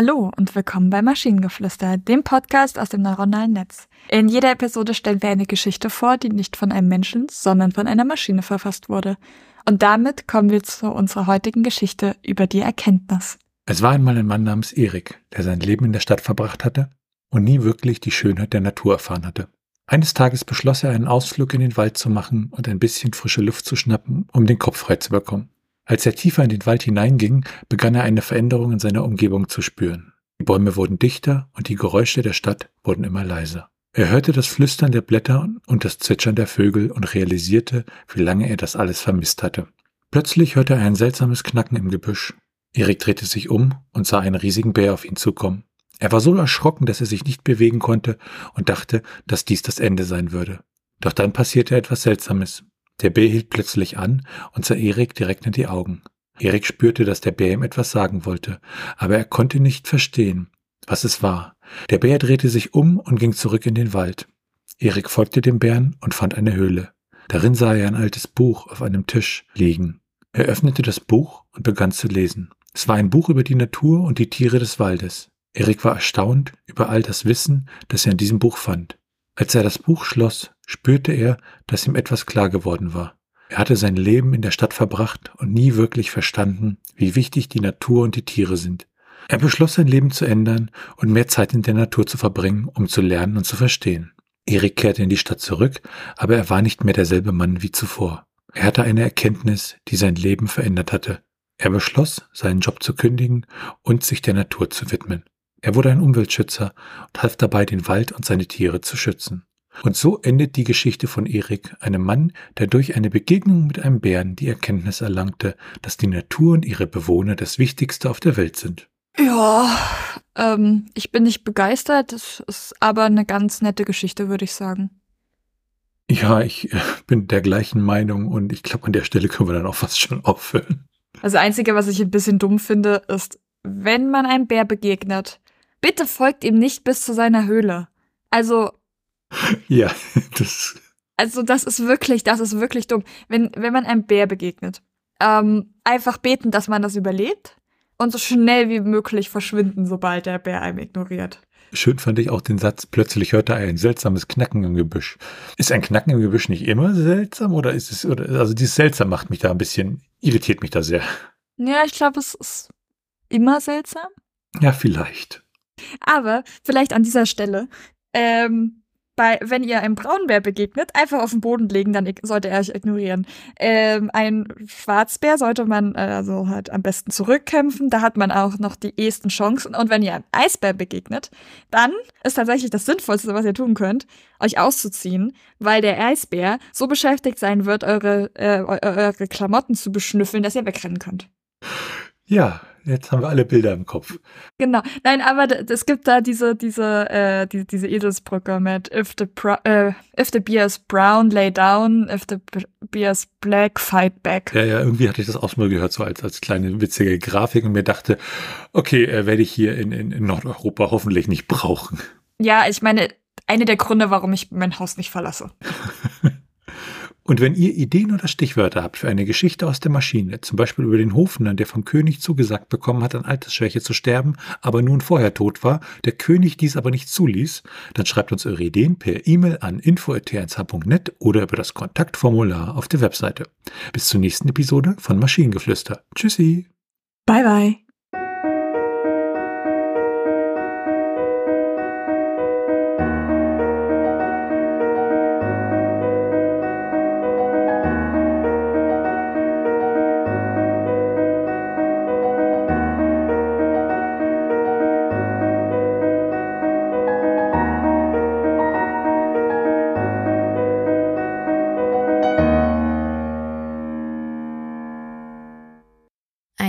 Hallo und willkommen bei Maschinengeflüster, dem Podcast aus dem neuronalen Netz. In jeder Episode stellen wir eine Geschichte vor, die nicht von einem Menschen, sondern von einer Maschine verfasst wurde. Und damit kommen wir zu unserer heutigen Geschichte über die Erkenntnis. Es war einmal ein Mann namens Erik, der sein Leben in der Stadt verbracht hatte und nie wirklich die Schönheit der Natur erfahren hatte. Eines Tages beschloss er, einen Ausflug in den Wald zu machen und ein bisschen frische Luft zu schnappen, um den Kopf frei zu bekommen. Als er tiefer in den Wald hineinging, begann er eine Veränderung in seiner Umgebung zu spüren. Die Bäume wurden dichter und die Geräusche der Stadt wurden immer leiser. Er hörte das Flüstern der Blätter und das Zwitschern der Vögel und realisierte, wie lange er das alles vermisst hatte. Plötzlich hörte er ein seltsames Knacken im Gebüsch. Erik drehte sich um und sah einen riesigen Bär auf ihn zukommen. Er war so erschrocken, dass er sich nicht bewegen konnte und dachte, dass dies das Ende sein würde. Doch dann passierte etwas Seltsames. Der Bär hielt plötzlich an und sah Erik direkt in die Augen. Erik spürte, dass der Bär ihm etwas sagen wollte, aber er konnte nicht verstehen, was es war. Der Bär drehte sich um und ging zurück in den Wald. Erik folgte dem Bären und fand eine Höhle. Darin sah er ein altes Buch auf einem Tisch liegen. Er öffnete das Buch und begann zu lesen. Es war ein Buch über die Natur und die Tiere des Waldes. Erik war erstaunt über all das Wissen, das er in diesem Buch fand. Als er das Buch schloss, spürte er, dass ihm etwas klar geworden war. Er hatte sein Leben in der Stadt verbracht und nie wirklich verstanden, wie wichtig die Natur und die Tiere sind. Er beschloss sein Leben zu ändern und mehr Zeit in der Natur zu verbringen, um zu lernen und zu verstehen. Erik kehrte in die Stadt zurück, aber er war nicht mehr derselbe Mann wie zuvor. Er hatte eine Erkenntnis, die sein Leben verändert hatte. Er beschloss, seinen Job zu kündigen und sich der Natur zu widmen. Er wurde ein Umweltschützer und half dabei, den Wald und seine Tiere zu schützen. Und so endet die Geschichte von Erik, einem Mann, der durch eine Begegnung mit einem Bären die Erkenntnis erlangte, dass die Natur und ihre Bewohner das Wichtigste auf der Welt sind. Ja, ähm, ich bin nicht begeistert, das ist aber eine ganz nette Geschichte, würde ich sagen. Ja, ich äh, bin der gleichen Meinung und ich glaube, an der Stelle können wir dann auch fast schon auffüllen. Also, das Einzige, was ich ein bisschen dumm finde, ist, wenn man einem Bär begegnet, bitte folgt ihm nicht bis zu seiner Höhle. Also. Ja, das. Also, das ist wirklich, das ist wirklich dumm. Wenn, wenn man einem Bär begegnet, ähm, einfach beten, dass man das überlebt und so schnell wie möglich verschwinden, sobald der Bär einem ignoriert. Schön fand ich auch den Satz, plötzlich hörte er ein seltsames Knacken im Gebüsch. Ist ein Knacken im Gebüsch nicht immer seltsam oder ist es, oder, also dieses seltsam macht mich da ein bisschen, irritiert mich da sehr. Ja, ich glaube, es ist immer seltsam. Ja, vielleicht. Aber vielleicht an dieser Stelle, ähm, bei, wenn ihr einem Braunbär begegnet, einfach auf den Boden legen, dann sollte er euch ignorieren. Ähm, ein Schwarzbär sollte man äh, also halt am besten zurückkämpfen, da hat man auch noch die ehesten Chancen. Und wenn ihr einem Eisbär begegnet, dann ist tatsächlich das Sinnvollste, was ihr tun könnt, euch auszuziehen, weil der Eisbär so beschäftigt sein wird, eure, äh, eure Klamotten zu beschnüffeln, dass ihr wegrennen könnt. Ja, Jetzt haben wir alle Bilder im Kopf. Genau. Nein, aber es gibt da diese, diese, äh, die, diese Eselsbrücke mit if the, äh, if the beer is brown, lay down, if the beer is black, fight back. Ja, ja, irgendwie hatte ich das auch mal gehört, so als, als kleine witzige Grafik und mir dachte, okay, äh, werde ich hier in, in, in Nordeuropa hoffentlich nicht brauchen. Ja, ich meine, eine der Gründe, warum ich mein Haus nicht verlasse. Und wenn ihr Ideen oder Stichwörter habt für eine Geschichte aus der Maschine, zum Beispiel über den Hofnarr, der vom König zugesagt bekommen hat, an Altersschwäche zu sterben, aber nun vorher tot war, der König dies aber nicht zuließ, dann schreibt uns eure Ideen per E-Mail an info.tnsh.net oder über das Kontaktformular auf der Webseite. Bis zur nächsten Episode von Maschinengeflüster. Tschüssi. Bye bye.